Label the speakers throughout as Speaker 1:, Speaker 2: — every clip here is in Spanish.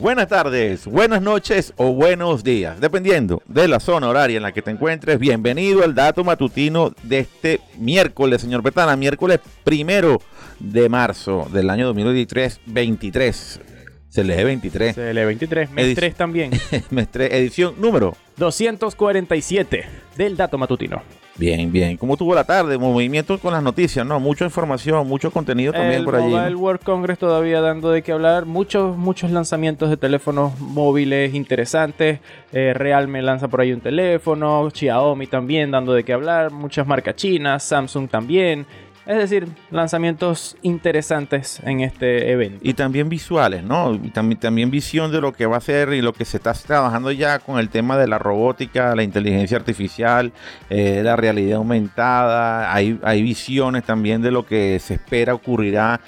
Speaker 1: Buenas tardes, buenas noches o buenos días, dependiendo de la zona horaria en la que te encuentres. Bienvenido al dato matutino de este miércoles, señor Petana, miércoles primero de marzo del año 2023, 23. Se lee 23.
Speaker 2: Se lee 23, mes
Speaker 1: Edic-
Speaker 2: 3 también.
Speaker 1: Mes tres, edición número.
Speaker 2: 247 del dato matutino.
Speaker 1: Bien, bien. ¿Cómo tuvo la tarde? Movimiento con las noticias, ¿no? Mucha información, mucho contenido también
Speaker 2: el
Speaker 1: por allí.
Speaker 2: Mobile World Congress todavía dando de qué hablar. Muchos, muchos lanzamientos de teléfonos móviles interesantes. Eh, Realme lanza por ahí un teléfono. Xiaomi también dando de qué hablar. Muchas marcas chinas. Samsung también. Es decir, lanzamientos interesantes en este evento.
Speaker 1: Y también visuales, ¿no? También, también visión de lo que va a ser y lo que se está trabajando ya con el tema de la robótica, la inteligencia artificial, eh, la realidad aumentada. Hay, hay visiones también de lo que se espera ocurrirá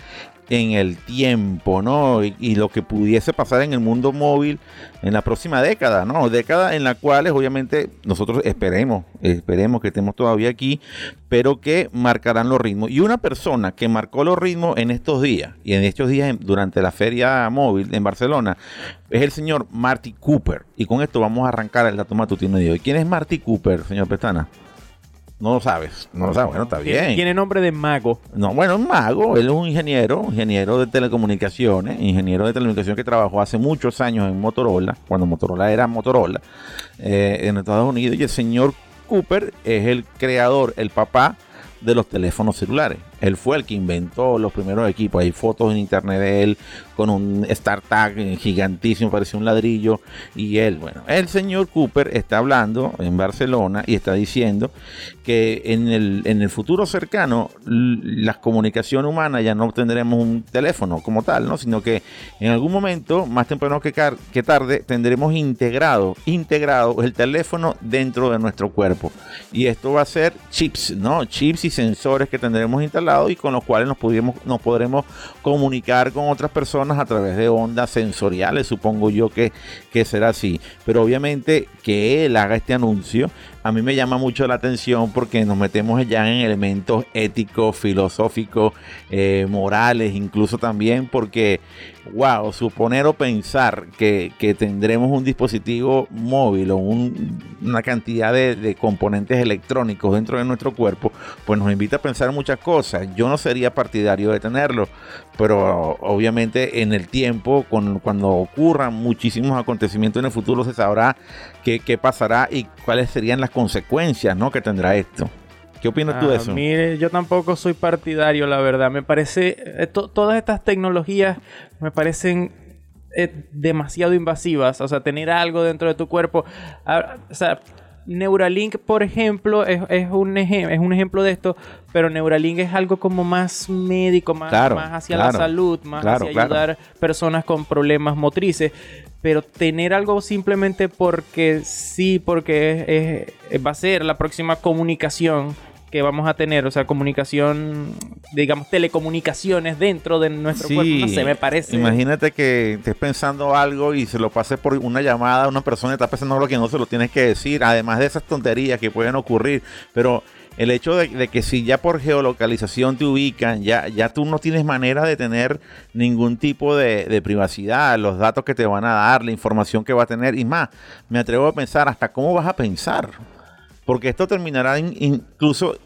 Speaker 1: en el tiempo, ¿no? Y, lo que pudiese pasar en el mundo móvil en la próxima década, ¿no? Década en la cual obviamente nosotros esperemos, esperemos que estemos todavía aquí, pero que marcarán los ritmos. Y una persona que marcó los ritmos en estos días, y en estos días durante la feria móvil en Barcelona, es el señor Marty Cooper. Y con esto vamos a arrancar el dato matutino de hoy. ¿Quién es Marty Cooper, señor Pestana? No lo sabes, no lo sabes, bueno, está bien.
Speaker 2: Tiene nombre de mago.
Speaker 1: No, bueno, un mago, él es un ingeniero, ingeniero de telecomunicaciones, ingeniero de telecomunicación que trabajó hace muchos años en Motorola, cuando Motorola era Motorola, eh, en Estados Unidos, y el señor Cooper es el creador, el papá de los teléfonos celulares. Él fue el que inventó los primeros equipos. Hay fotos en internet de él con un StarTag gigantísimo, parecía un ladrillo. Y él, bueno, el señor Cooper está hablando en Barcelona y está diciendo que en el, en el futuro cercano l- las comunicaciones humanas ya no tendremos un teléfono como tal, ¿no? Sino que en algún momento, más temprano que, que tarde, tendremos integrado, integrado el teléfono dentro de nuestro cuerpo. Y esto va a ser chips, ¿no? Chips y sensores que tendremos instalados y con los cuales nos, pudimos, nos podremos comunicar con otras personas a través de ondas sensoriales, supongo yo que, que será así. Pero obviamente que él haga este anuncio, a mí me llama mucho la atención porque nos metemos ya en elementos éticos, filosóficos, eh, morales, incluso también porque, wow, suponer o pensar que, que tendremos un dispositivo móvil o un- una cantidad de, de componentes electrónicos dentro de nuestro cuerpo, pues nos invita a pensar muchas cosas. Yo no sería partidario de tenerlo, pero obviamente en el tiempo, con- cuando ocurran muchísimos acontecimientos en el futuro, se sabrá qué, qué pasará y cuáles serían las consecuencias ¿no? que tendrá esto. ¿Qué opinas tú de
Speaker 2: Ah,
Speaker 1: eso?
Speaker 2: Mire, yo tampoco soy partidario, la verdad. Me parece, eh, to- todas estas tecnologías me parecen eh, demasiado invasivas. O sea, tener algo dentro de tu cuerpo. Ah, o sea, Neuralink, por ejemplo, es, es un ejem- es un ejemplo de esto, pero Neuralink es algo como más médico, más,
Speaker 1: Claro,
Speaker 2: más hacia
Speaker 1: claro,
Speaker 2: la salud, más
Speaker 1: claro,
Speaker 2: hacia ayudar personas con problemas motrices. Pero tener algo simplemente porque sí, porque es- va a ser la próxima comunicación que vamos a tener, o sea, comunicación, digamos, telecomunicaciones dentro de nuestro cuerpo, no sé, me parece.
Speaker 1: Imagínate que estés pensando algo y se lo pases por una llamada a una persona y está pensando algo que no se lo tienes que decir, además de esas tonterías que pueden ocurrir. Pero el hecho de, de que si ya por geolocalización te ubican, ya, ya tú no tienes manera de tener ningún tipo de, de privacidad, los datos que te van a dar, la información que va a tener, y más, me atrevo a pensar hasta cómo vas a pensar. Porque esto terminará in- incluso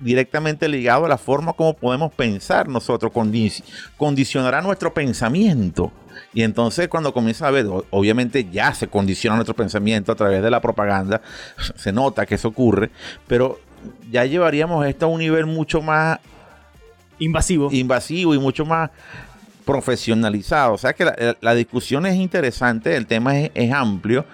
Speaker 1: directamente ligado a la forma como podemos pensar nosotros, condi- condicionará nuestro pensamiento. Y entonces cuando comienza a ver, obviamente ya se condiciona nuestro pensamiento a través de la propaganda, se nota que eso ocurre, pero ya llevaríamos esto a un nivel mucho más
Speaker 2: Invasivo.
Speaker 1: invasivo y mucho más profesionalizado. O sea que la, la discusión es interesante, el tema es, es amplio,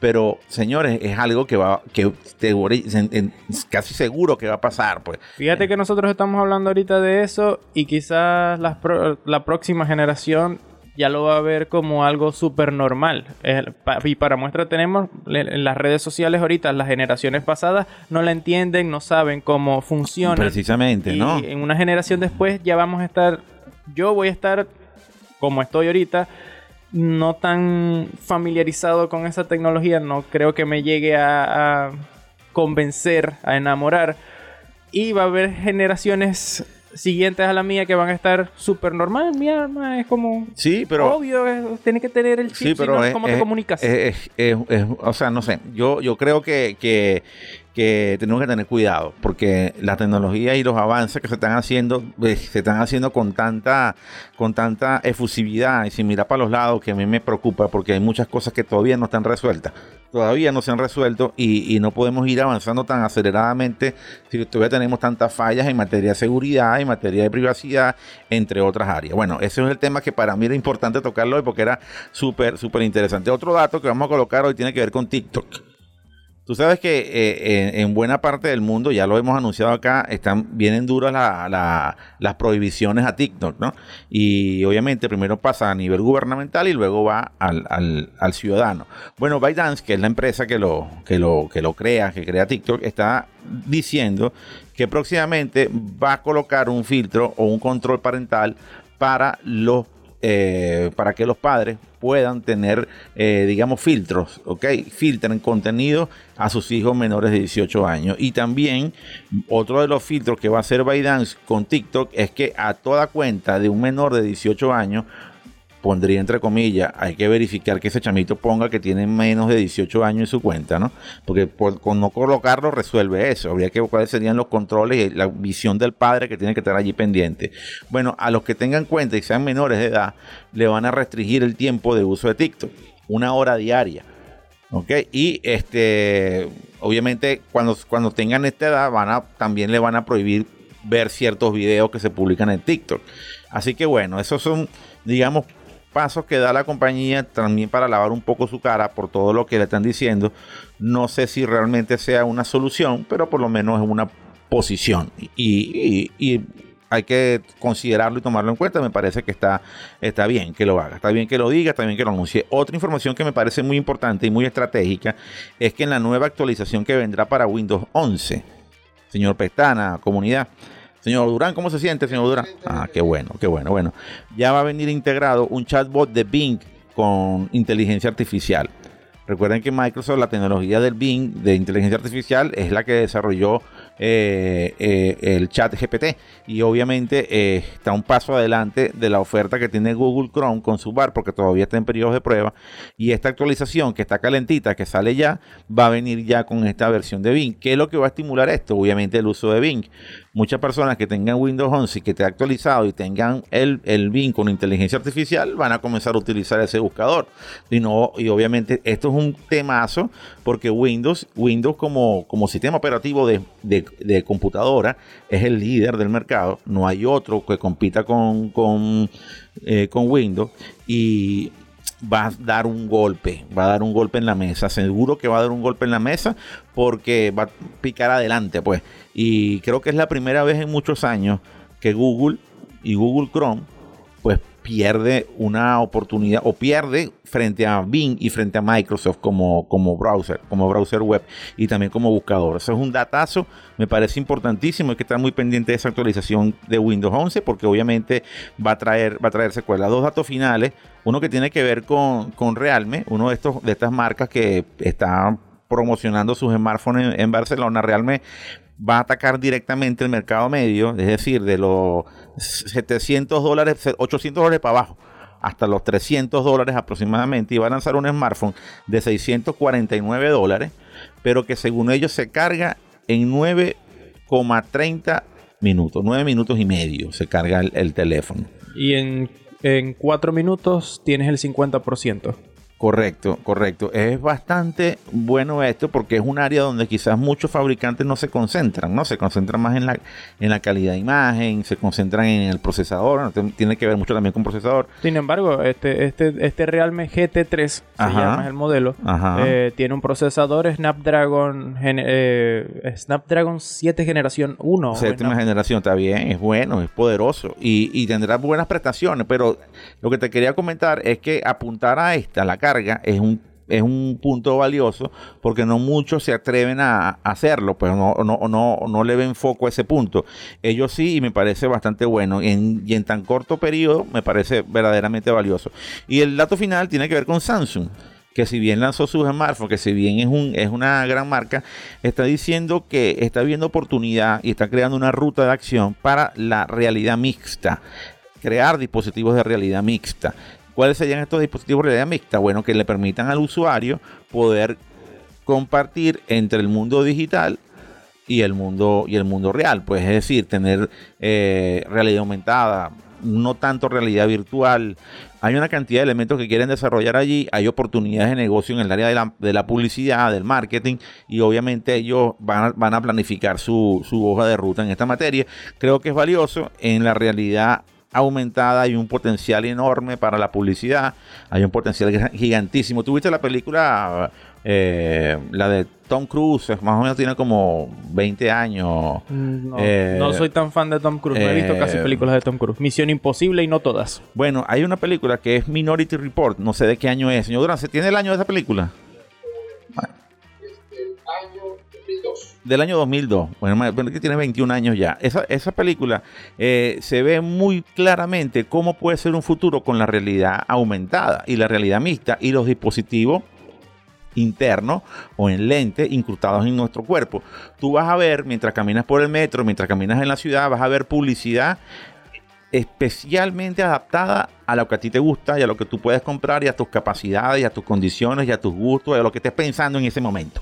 Speaker 1: pero señores, es algo que va, que en- en- casi seguro que va a pasar, pues.
Speaker 2: Fíjate que nosotros estamos hablando ahorita de eso y quizás las pro- la próxima generación ya lo va a ver como algo súper normal. Eh, y para muestra tenemos en las redes sociales ahorita, las generaciones pasadas no la entienden, no saben cómo funciona.
Speaker 1: Precisamente,
Speaker 2: y
Speaker 1: ¿no?
Speaker 2: en una generación después ya vamos a estar, yo voy a estar como estoy ahorita, no tan familiarizado con esa tecnología, no creo que me llegue a, convencer, a enamorar. Y va a haber generaciones siguientes a la mía que van a estar súper normal. Mi arma es como.
Speaker 1: Sí, pero.
Speaker 2: Obvio, es- tiene que tener el chip,
Speaker 1: Sí, pero es,
Speaker 2: ¿cómo te
Speaker 1: es-
Speaker 2: comunicas?
Speaker 1: es- es- es- o sea, no sé. Yo, yo creo que, que, que tenemos que tener cuidado porque la tecnología y los avances que se están haciendo eh, se están haciendo con tanta con tanta efusividad y sin mirar para los lados que a mí me preocupa porque hay muchas cosas que todavía no están resueltas. Todavía no se han resuelto y, no podemos ir avanzando tan aceleradamente si todavía tenemos tantas fallas en materia de seguridad, en materia de privacidad, entre otras áreas. Bueno, ese es el tema que para mí era importante tocarlo hoy porque era súper, súper interesante. Otro dato que vamos a colocar hoy tiene que ver con TikTok. Tú sabes que eh, en, en buena parte del mundo, ya lo hemos anunciado acá, están vienen duras la- la- las prohibiciones a TikTok, ¿no? Y obviamente primero pasa a nivel gubernamental y luego va al, al- al ciudadano. Bueno, ByteDance, que es la empresa que lo, que lo, que lo crea, que crea TikTok, está diciendo que próximamente va a colocar un filtro o un control parental para los eh, para que los padres puedan tener, eh, digamos, filtros, ¿ok? Filtren contenido a sus hijos menores de 18 años. Y también otro de los filtros que va a hacer ByteDance con TikTok es que a toda cuenta de un menor de 18 años pondría entre comillas, hay que verificar que ese chamito ponga que tiene menos de 18 años en su cuenta, ¿no? Porque por, con no colocarlo resuelve eso. Habría que ver cuáles serían los controles y la visión del padre que tiene que estar allí pendiente. Bueno, a los que tengan cuenta y sean menores de edad, le van a restringir el tiempo de uso de TikTok. Una hora diaria. ¿Ok? Y este, obviamente, cuando, cuando tengan esta edad, van a, también le van a prohibir ver ciertos videos que se publican en TikTok. Así que bueno, esos son, digamos, pasos que da la compañía también para lavar un poco su cara por todo lo que le están diciendo. No sé si realmente sea una solución, pero por lo menos es una posición. Y, hay que considerarlo y tomarlo en cuenta. Me parece que está, está bien que lo haga, está bien que lo diga, está bien que lo anuncie. Otra información que me parece muy importante y muy estratégica es que en la nueva actualización que vendrá para Windows 11, señor Pestana, comunidad. Señor Durán, ¿cómo se siente, señor Durán? Ah, qué bueno, qué bueno. Bueno, ya va a venir integrado un chatbot de Bing con inteligencia artificial. Recuerden que Microsoft, la tecnología del Bing de inteligencia artificial, es la que desarrolló eh, eh, el chat GPT. Y obviamente eh, está un paso adelante de la oferta que tiene Google Chrome con su bar, porque todavía está en periodos de prueba. Y esta actualización que está calentita, que sale ya, va a venir ya con esta versión de Bing. ¿Qué es lo que va a estimular esto? Obviamente el uso de Bing. Muchas personas que tengan Windows 11 y que esté actualizado y tengan el, el Bing con inteligencia artificial van a comenzar a utilizar ese buscador. Y, no, y obviamente esto es un temazo porque Windows, Windows como, como sistema operativo de, de- de computadora es el líder del mercado. No hay otro que compita con, con, eh, con Windows. Y va a dar un golpe, va a dar un golpe en la mesa, seguro que va a dar un golpe en la mesa porque va a picar adelante, pues. Y creo que es la primera vez en muchos años que Google y Google Chrome pues pierde una oportunidad o pierde frente a Bing y frente a Microsoft como, como browser, como browser web y también como buscador. Eso es un datazo, me parece importantísimo, hay que estar muy pendiente de esa actualización de Windows 11 porque obviamente va a traer, va a traer secuelas. Dos datos finales, uno que tiene que ver con, con Realme, uno de estos de estas marcas que está promocionando sus smartphones en, en Barcelona, Realme va a atacar directamente el mercado medio, es decir, de los 700 dólares, 800 dólares para abajo, hasta los 300 dólares aproximadamente, y va a lanzar un smartphone de 649 dólares, pero que según ellos se carga en 9,30 minutos, 9 minutos y medio se carga el, el teléfono.
Speaker 2: Y en, en cuatro minutos tienes el 50%.
Speaker 1: Correcto, correcto. Es bastante bueno esto porque es un área donde quizás muchos fabricantes no se concentran, ¿no? Se concentran más en la, en la calidad de imagen, se concentran en el procesador, tiene que ver mucho también con procesador.
Speaker 2: Sin embargo, este, este, este Realme GT3, se
Speaker 1: Ajá.
Speaker 2: llama el modelo, eh, tiene un procesador Snapdragon, eh, Snapdragon 7 generación 1.
Speaker 1: Séptima generación, está bien, es bueno, es poderoso y, y tendrá buenas prestaciones, pero lo que te quería comentar es que apuntar a esta, la es un es un punto valioso porque no muchos se atreven a, a hacerlo, pues no, no, no, no le ven foco a ese punto. Ellos sí, y me parece bastante bueno. Y en, y en tan corto periodo me parece verdaderamente valioso. Y el dato final tiene que ver con Samsung. que si bien lanzó sus smartphones, que si bien es, un, es una gran marca, está diciendo que está viendo oportunidad y está creando una ruta de acción para la realidad mixta, crear dispositivos de realidad mixta. ¿Cuáles serían estos dispositivos de realidad mixta? Bueno, que le permitan al usuario poder compartir entre el mundo digital y el mundo y el mundo real. Pues es decir tener eh, realidad aumentada no tanto realidad virtual. Hay una cantidad de elementos que quieren desarrollar allí. Hay oportunidades de negocio en el área de la, de la publicidad del marketing y obviamente ellos van a, van a planificar su, su hoja de ruta en esta materia. Creo que es valioso en la realidad aumentada, hay un potencial enorme para la publicidad, hay un potencial gigantísimo. ¿Tuviste la película eh, la de Tom Cruise, más o menos tiene como 20 años.
Speaker 2: Mm, eh, no, soy tan fan de Tom Cruise, no he visto casi eh, películas de Tom Cruise. Misión Imposible y no todas.
Speaker 1: Bueno, hay una película que es Minority Report, no sé de qué año es. Señor Durán, ¿se tiene el año de esa película? Del año 2002. Bueno, que tiene 21 años ya. Esa, esa película se ve muy claramente cómo puede ser un futuro con la realidad aumentada y la realidad mixta y los dispositivos interno o en lente incrustados en nuestro cuerpo. Tú vas a ver, mientras caminas por el metro, mientras caminas en la ciudad, vas a ver publicidad especialmente adaptada a lo que a ti te gusta y a lo que tú puedes comprar y a tus capacidades y a tus condiciones y a tus gustos y a lo que estés pensando en ese momento.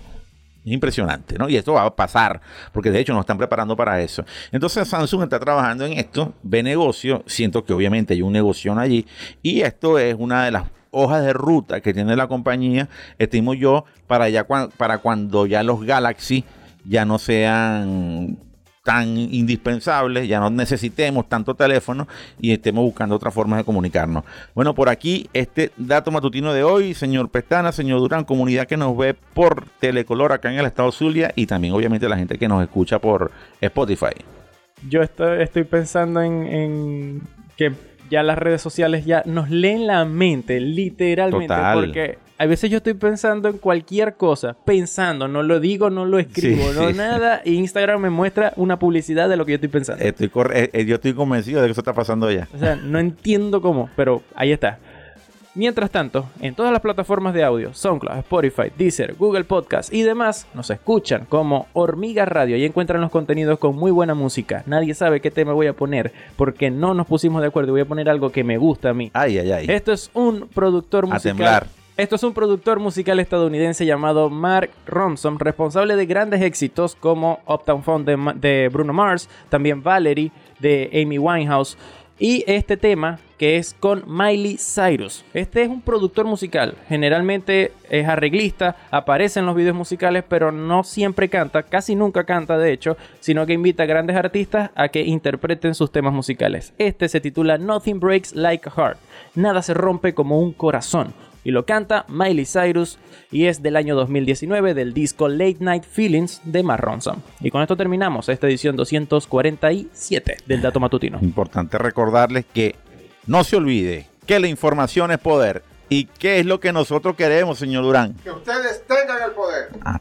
Speaker 1: Es impresionante, ¿no? Y esto va a pasar, porque de hecho nos están preparando para eso. Entonces Samsung está trabajando en esto, ve negocio, siento que obviamente hay un negocio allí, y esto es una de las hojas de ruta que tiene la compañía, estimo yo, para, ya para cuando ya los Galaxy ya no sean tan indispensables, ya no necesitemos tanto teléfono y estemos buscando otras formas de comunicarnos. Bueno, por aquí este dato matutino de hoy, señor Pestana, señor Durán, comunidad que nos ve por Telecolor acá en el estado Zulia y también obviamente la gente que nos escucha por Spotify.
Speaker 2: Yo estoy, pensando en que ya las redes sociales ya nos leen la mente, literalmente. Porque a veces yo estoy pensando en cualquier cosa, pensando, no lo digo, no lo escribo, no nada, y Instagram me muestra una publicidad de lo que yo estoy pensando.
Speaker 1: Estoy eh, eh, yo estoy convencido de que eso está pasando ya.
Speaker 2: O sea, no entiendo cómo, pero ahí está. Mientras tanto, en todas las plataformas de audio, SoundCloud, Spotify, Deezer, Google Podcast y demás, nos escuchan como Hormiga Radio y encuentran los contenidos con muy buena música. Nadie sabe qué tema voy a poner porque no nos pusimos de acuerdo y voy a poner algo que me gusta a mí.
Speaker 1: Ay, ay, ay.
Speaker 2: Esto es un productor musical. Esto es un productor musical estadounidense llamado Mark Ronson, responsable de grandes éxitos como Uptown Funk de, de Bruno Mars, también Valerie de Amy Winehouse y este tema que es con Miley Cyrus. Este es un productor musical, generalmente es arreglista, aparece en los videos musicales, pero no siempre canta, casi nunca canta de hecho, sino que invita a grandes artistas a que interpreten sus temas musicales. Este se titula Nothing Breaks Like a Heart, nada se rompe como un corazón y lo canta Miley Cyrus y es del año 2019 del disco Late Night Feelings de Marronson. Y con esto terminamos esta edición 247 del Dato Matutino.
Speaker 1: Importante recordarles que no se olvide que la información es poder. ¿Y qué es lo que nosotros queremos, señor Durán?
Speaker 3: Que ustedes tengan el poder. Ah.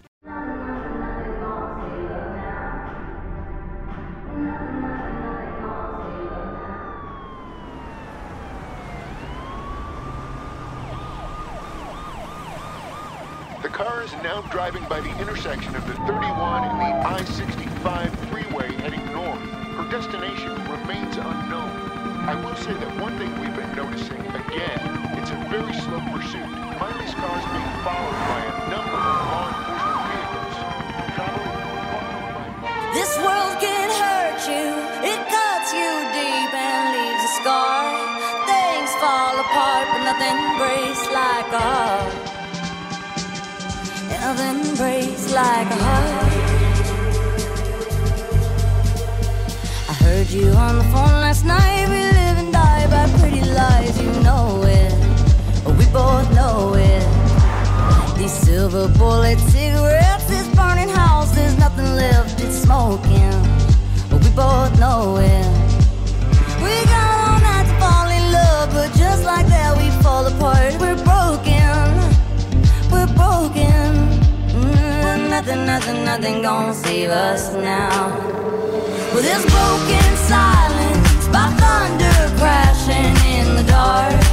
Speaker 3: Is now driving by the intersection of the 31 and the I-65 freeway heading north. Her destination remains unknown. I will say that one thing we've been noticing, again, it's a very slow pursuit. Miley's car is being followed by a number of law enforcement vehicles. This world can hurt you, it cuts you deep and leaves a scar. Things fall apart, but nothing breaks like a Nothing breaks like a heart. I heard you on the phone last night. We live and die by pretty lies. You know it. We both know it. These silver bullet cigarettes, this burning house, there's nothing left. It's smoking. We both know it. Nothing, nothing, nothing gonna save us now. With this broken silence by thunder crashing in the dark,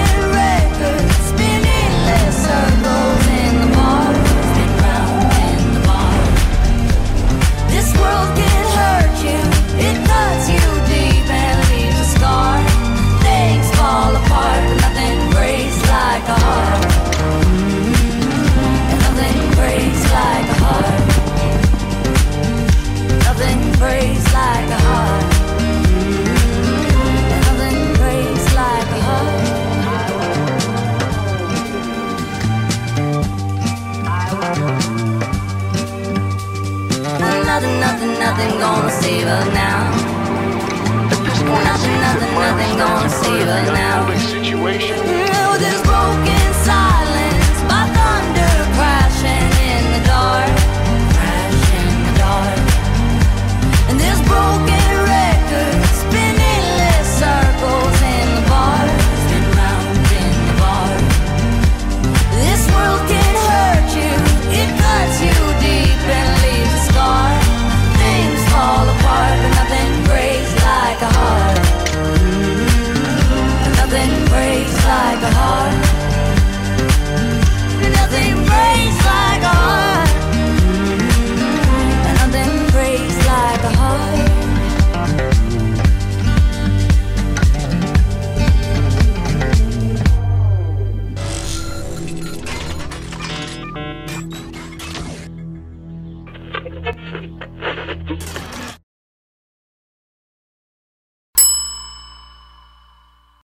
Speaker 3: Nothing, nothing, nothing gonna save her now. Nothing, nothing, nothing gonna save her now.
Speaker 4: situation.
Speaker 3: With this broken